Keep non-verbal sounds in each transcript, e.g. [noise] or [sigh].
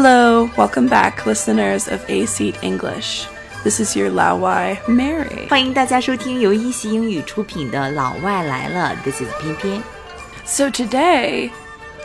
Hello, welcome back, listeners of A Seat English. This is your 老外 Mary。欢迎大家收听由一席英语出品的《老外来了》，This is 翩翩。So today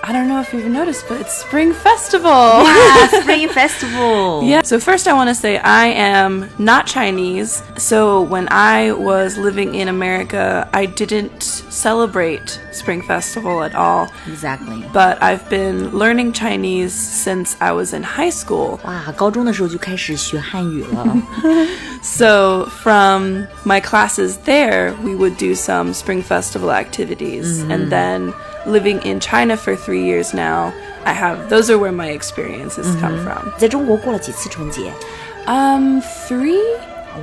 I don't know if you've noticed, but it's Spring Festival. Yeah, [laughs] Spring Festival. Yeah. So first, I want to say I am not Chinese. So when I was living in America, I didn't celebrate Spring Festival at all. Exactly. But I've been learning Chinese since I was in high school. 哇，高中的时候就开始学汉语了。 So [laughs] from my classes there, we would do some Spring Festival activities. And then living in China for three years now, I have those are where my experiences come from. 在中国过了几次春节？ Um, three?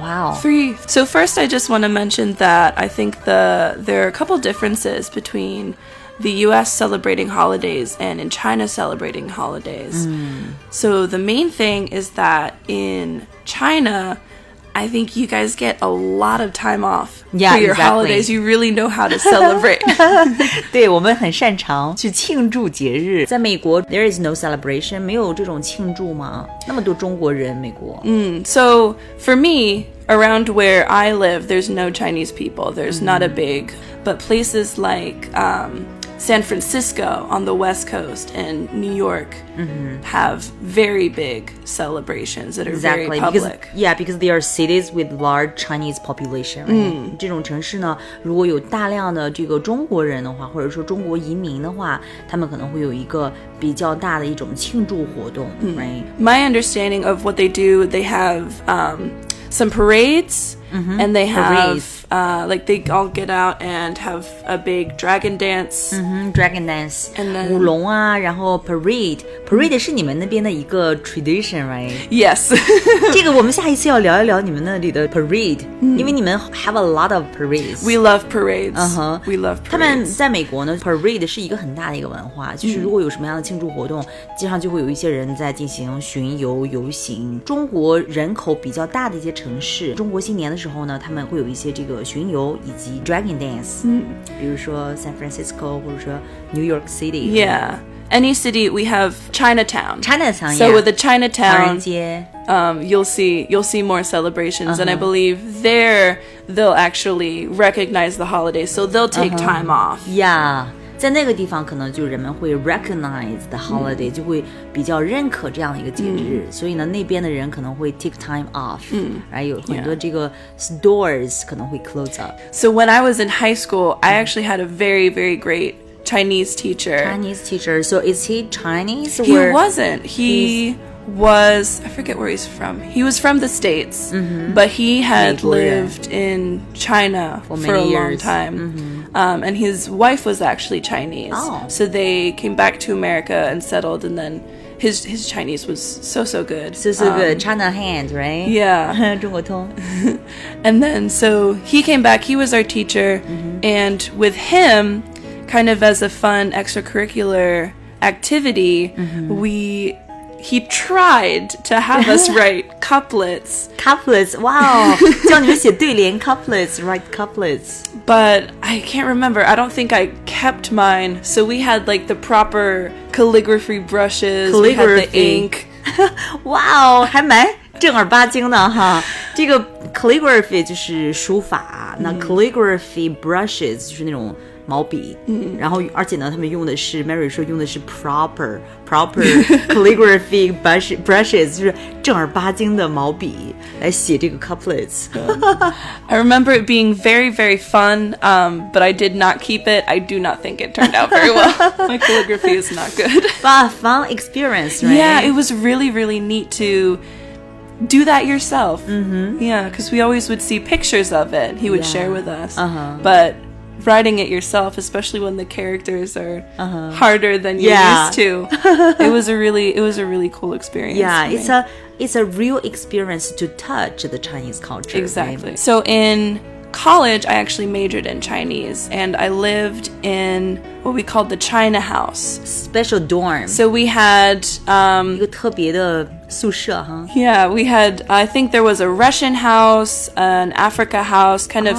哇哦， Three. So first, I just want to mention that I think the there are a couple differences between the U.S. celebrating holidays and in China celebrating holidays. So the main thing is that in China, I think you guys get a lot of time off Yeah, for your exactly. holidays. You really know how to celebrate. [laughs] [laughs] 对我们很擅长去庆祝节日。在美国，there is no celebration，没有这种庆祝吗？那么多中国人，美国。 So for me, around where I live, there's no Chinese people. There's not a big, but places like um, San Francisco on the West Coast and New York have very big celebrations that are Exactly, very because public. yeah, because they are cities with large Chinese population. Right? 这种城市呢，如果有大量的这个中国人的话，或者说中国移民的话，他们可能会有一个比较大的一种庆祝活动，right？ My understanding of what they do, they have um, some parades, and they have Parades. uh, like they all get out and have a big dragon dance. 嗯，Dragon Dance， And then- 舞龙啊，然后 Parade，Parade 是你们那边的一个 tradition，right？ Yes. [laughs] 这个我们下一次要聊一聊你们那里的 parade，、因为你们 have a lot of parades。 we love parades. 嗯哼 We love 他们 parades. 在美国呢，parade 是一个很大的一个文化，就是如果有什么样的庆祝活动，街上就会有一些人在进行巡游游行。中国人口比较大的一些城市，中国新年的 时候呢，他们会有一些这个巡游以及 dragon dance，嗯，比如说 San Francisco 或者说 New York City。 Yeah. Any city we have Chinatown. Chinatown, So yeah. with the 唐人 Chinatown, 街。 um, you'll see you'll see more celebrations, and I Uh-huh. believe there they'll actually recognize the holidays, so they'll take Uh-huh. time off. Yeah， 在那个地方可能就人们会 recognize the holiday，、就会比较认可这样的一个节日，所以呢，那边的人可能会 take time off，嗯，然后有很多 Yeah. 这个 stores 可能会 close up。 So when I was in high school, I actually had a very very great Chinese teacher. Chinese teacher, so is he Chinese? He or- wasn't. He was I forget where he's from. He was from the states, but he had 美国人。 lived in China for, many a long years. time. Um, and his wife was actually Chinese. Oh. So they came back to America and settled and then his his Chinese was so so good. So so Um, good, China hand, right? Yeah. [laughs] 中国通。 [laughs] And then so he came back, he was our teacher, and with him, kind of as a fun extracurricular activity, we he tried to have us write [laughs] couplets, couplets，哇哦，[laughs] 叫你们写对联 couplets，write couplets。 but I can't remember. I don't think I kept mine. So we had like the proper calligraphy brushes, we had the Calligraphy. ink. [laughs] 哇哦，还蛮正儿八经的哈。这个 calligraphy 就是书法，那 calligraphy brushes 就是那种 毛笔，嗯，然后而且呢，他们用的是 Mary 说用的是 proper proper [laughs] calligraphy brush brushes，就是正儿八经的毛笔来写这个 couplets。 I remember it being very, very fun, um, but I did not keep it. I do not think it turned out very well. [laughs] My calligraphy is not good. [laughs] But fun experience, right? Yeah, it was really, really neat to do that yourself. Mm-hmm. Yeah, because we always would see pictures of it. He would Yeah. share with us. Uh-huh. But writing it yourself, especially when the characters are harder than you're Uh-huh. Yeah. used [laughs] to, it was a really, it was a really cool experience. Yeah, for it's me. a it's a real experience to touch the Chinese culture. right? Exactly. So in college, I actually majored in Chinese, and I lived in what we called the China House. Special dorm. So we had, 一 um, 个特别的宿舍哈。 yeah, we had. I think there was a Russian house, an Africa house, kind of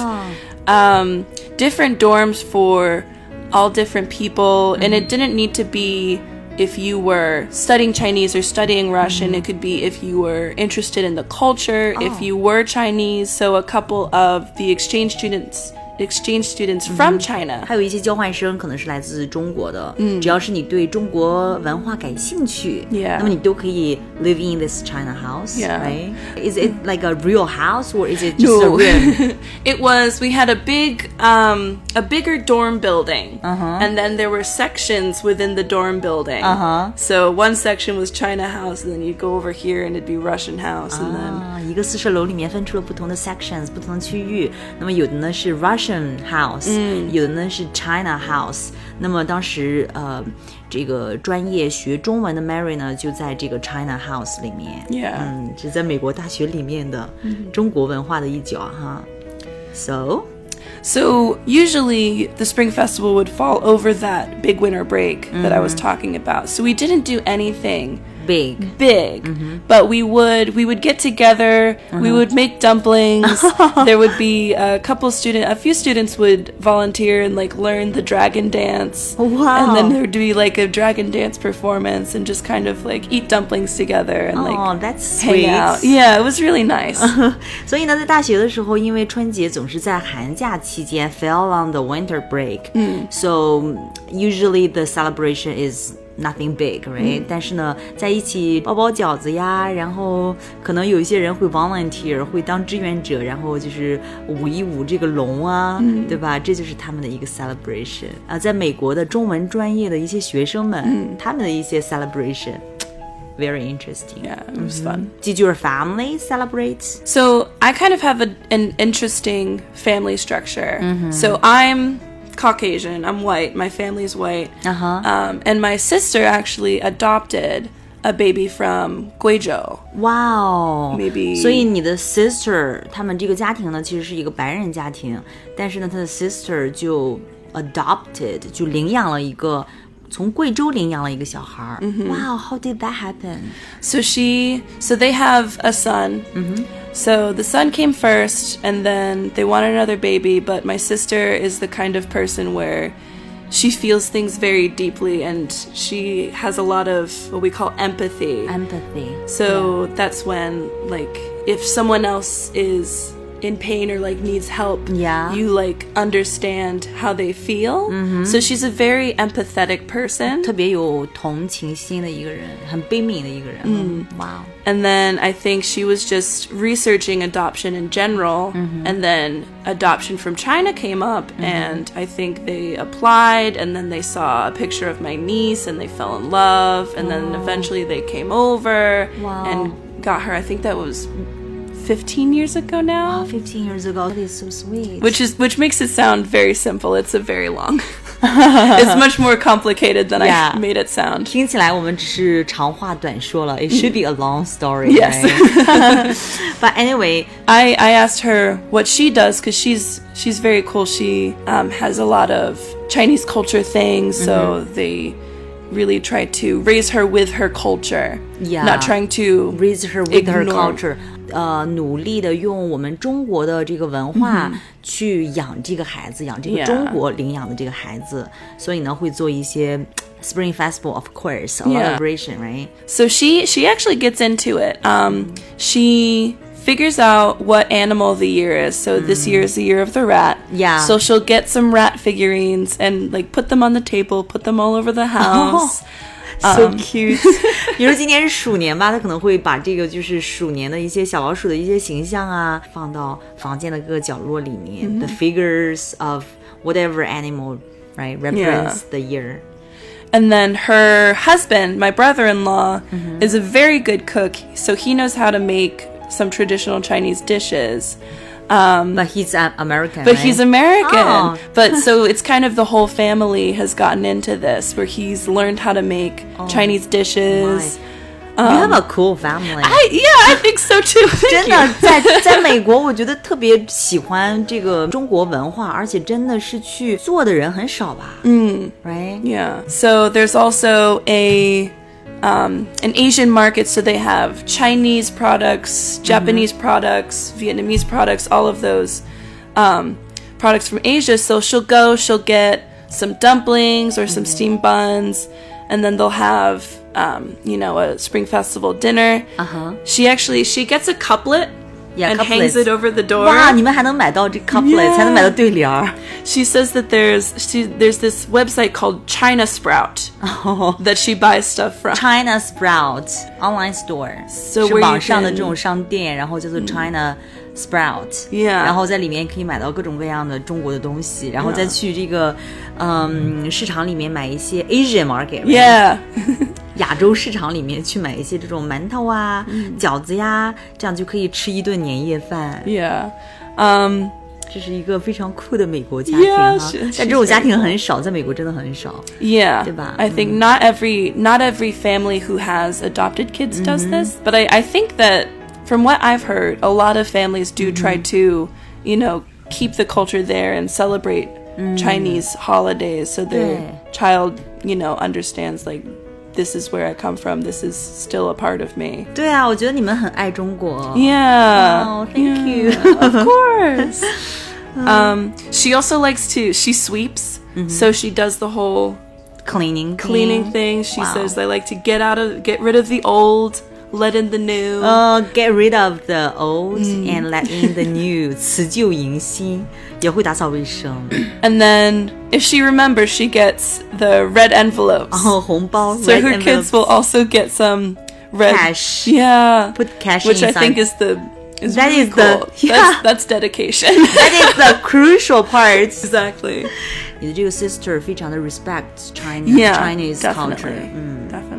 um, different dorms for all different people, and it didn't need to be if you were studying Chinese or studying Russian. It could be if you were interested in the culture, if you were Chinese. So a couple of the exchange students exchange students from China. 还有一些交换生可能是来自中国的，嗯，只要是你对中国文化感兴趣 Yeah 那么你都可以 live in this China house, Yeah. right? Is it like a real house or is it just a room? [laughs] it was we had a big um a bigger dorm building Uh-huh. and then there were sections within the dorm building Uh-huh. so one section was china house and then you'd go over here and it'd be russian house and then 啊，一个宿舍楼里面分出了不同的 sections，不同的区域。那么有的呢是 Russian house，嗯，有的呢是 China house。那么当时呃，这个专业学中文的 Mary 呢，就在这个 China house 里面 Yeah 嗯，是在美国大学里面的中国文化的一角哈。So so usually the spring festival would fall over that big winter break that i was talking about so we didn't do anything big， big but we would we would get together we would make dumplings [laughs] there would be a couple student a few students would volunteer and like learn the dragon dance Wow. and then there would be like a dragon dance performance and just kind of like eat dumplings together and like Oh, that's hang out sweet. yeah it was really nice 所以呢，在大学的时候，因为春节总是在寒假期间 fell on the winter break，嗯，so usually the celebration is nothing big, right？、但是呢，在一起包包饺子呀，然后可能有一些人会 volunteer，会当志愿者，然后就是舞一舞这个龙啊，对吧？这就是他们的一个 celebration 啊。在美国的中文专业的一些学生们，他们的一些 celebration。Very interesting. yeah it was fun Did your family celebrate? So I kind of have a, an interesting family structure. So I'm Caucasian. I'm white. My family's white. Uh-huh. Um, and my sister actually adopted a baby from Guizhou. 哇哦 Maybe- 所以你的 sister 他们这个家庭呢，其实是一个白人家庭，但是呢，他的 sister 就 adopted 就领养了一个从贵州领养了一个小孩儿。哇、h o w did that happen？ So she, so they have a son. So the son came first, and then they wanted another baby. But my sister is the kind of person where she feels things very deeply, and she has a lot of what we call empathy. Empathy. So that's when, like, if someone else is in pain or like needs help, Yeah. you like understand how they feel. So she's a very empathetic person. 特别有同情心的一个人，很悲悯的一个人。嗯，哇、 And then I think she was just researching adoption in general, and then adoption from China came up, and I think they applied, and then they saw a picture of my niece, and they fell in love, and then eventually they came over Wow. and got her. I think that was 15 years ago now. 15 years ago, that is so sweet. Which is which makes it sound very simple. It's a very long. [laughs] it's much more complicated than Yeah. I made it sound. 听起来我们只是长话短说了。It should be a long story. Yes. right? [laughs] But anyway, I, I asked her what she does because she's she's very cool. She um, has a lot of Chinese culture things, so they really try to raise her with her culture, Yeah. not trying to raise her with her Ignore. culture，呃，努力的用我们中国的这个文化去养这个孩子，养这个 Yeah. 中国领养的这个孩子，所以呢会做一些 Spring Festival of course a Yeah. celebration right So she she actually gets into it. Um, she figures out what animal the year is. So this year is the year of the rat. Yeah. So she'll get some rat figurines and like put them on the table, put them all over the house. [laughs] so cute 比如今年是鼠年吧，他可能会把这个就是鼠年的一些小老鼠的一些形象啊放到房间的各个角落里面、[laughs] The figures of whatever animal right represents the year And then her husband, my brother in law, is a very good cook. So he knows how to make some traditional Chinese dishes. Um, but he's an American but right? he's American. Oh. But so it's kind of the whole family has gotten into this where he's learned how to make Chinese dishes. You have a cool family. I, yeah, I think so too. Thank [laughs] [laughs] 真的 you. 在在美国，我觉得特别喜欢这个中国文化，而且真的是去做的人很少吧？嗯，right？ Yeah. So there's also a um, an Asian market, so they have Chinese products, Japanese products, Vietnamese products, all of those um, products from Asia. So she'll go, she'll get some dumplings or some steamed buns, and then they'll have um, you know a spring festival dinner. Uh huh. She actually she gets a couplet Yeah, and hangs couplets. it over the door. 哇，你们还能买到这 couplet，、 Yeah 才能买到对联儿。 She says that there's she, there's this website called China Sprout 哦 that she buys stuff from. China Sprout online store， So 是 where you 网上的 can- 这种商店，然后叫做 China Sprout，、 Yeah 然后在里面可以买到各种各样的中国的东西，然后再去这个嗯市场里面买一些 Asian market， Yeah. 亚洲市场里面去买一些这种馒头啊、饺子呀，这样就可以吃一顿年夜饭。 Yeah. Um, 这是一个非常酷的美国家庭 Yeah，哈是但这种家庭是很少，在美国真的很少。 yeah. 对吧？ I think not every not every family who has adopted kids does this, but I, I think that from what I've heard, a lot of families do try to, you know, keep the culture there and celebrate Chinese holidays so their 对。 child, you know, understands like this is where I come from. This is still a part of me. 对啊，我觉得你们很爱中国。 Yeah. Oh, thank Yeah, you. [laughs] of course. [laughs] um, she also likes to she sweeps, so she does the whole cleaning cleaning thing. She Wow. says they like to get out of get rid of the old, let in the new. 呃、g e t rid of the old 嗯 and let in the new，[laughs] 辞旧迎新，也会打扫卫生。 and then if she remembers, she gets the red envelopes. 然后红包 so red her kids will also get some red Cash. Yeah, Put cash which I inside. think is the is That really is the- [laughs] cool. yeah. That's, that's dedication. [laughs] That is the crucial part. exactly. 你的这个 sister 非常的 respect China Yeah, Chinese definitely, culture。嗯 definitely.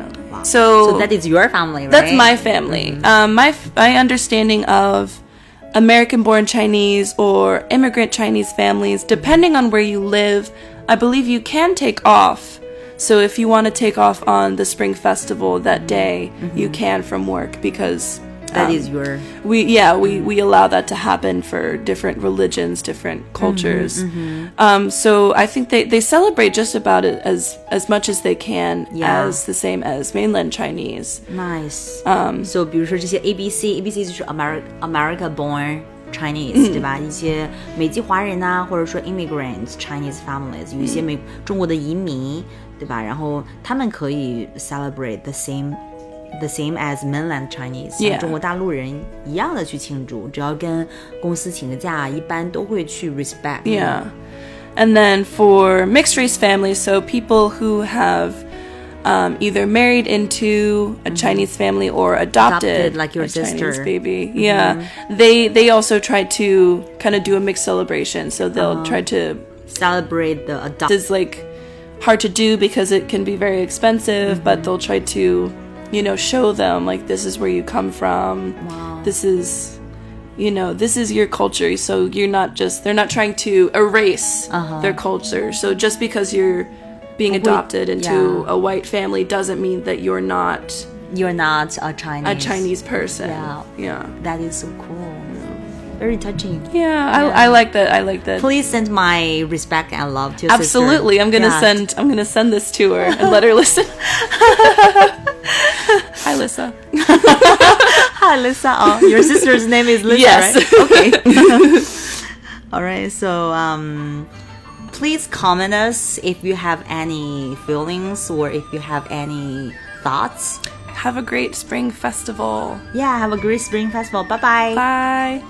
So So, that is your family, right? that's my family. Mm-hmm. Um, my my understanding of American-born Chinese or immigrant Chinese families, mm-hmm. depending on where you live, I believe you can take off. So if you want to take off on the spring festival that day, you mm-hmm. can from work because That um, is your we yeah we we allow that to happen for different religions different cultures um, so i think they they celebrate just about it as as much as they can Yeah. as the same as mainland chinese nice。 um, So 比如说这些 A B C A B C 就是 America America born Chinese、对吧？一些美籍华人呐、或者说 immigrant Chinese families，有一些美中国的移民，对吧？然后他们可以 celebrate the same the same as mainland Chinese，像 Yeah 中国大陆人一样的去庆祝，只要跟公司请个假，一般都会去 respect。 yeah and then for mixed race families so people who have um, either married into a Chinese family or adopted, Adopted, like your a Chinese sister. Mm-hmm. baby. Yeah, they they also try to kind of do a mixed celebration. So they'll Uh-huh. try to Celebrate the adopt. is like hard to do because it can be very expensive, Mm-hmm. but they'll try to, you know, show them like this is where you come from. Wow. This is you know, this is your culture. So you're not just they're not trying to erase Uh-huh. their culture. So just because you're being adopted into yeah. a white family doesn't mean that you're not You're not a Chinese. a Chinese person. Yeah. Yeah. That is so cool. Very touching. Yeah, I, I like that. I like that. Please send my respect and love to your sister. Absolutely. I'm gonna Yeah. send I'm gonna send this to her and let her [laughs] listen. [laughs] Hi. [laughs] Hi, Lisa. Oh, your sister's name is Lisa, Yes. right? Okay. [laughs] All right. So, um, please comment us if you have any feelings or if you have any thoughts. Have a great spring festival. Yeah. Have a great spring festival. Bye bye. Bye.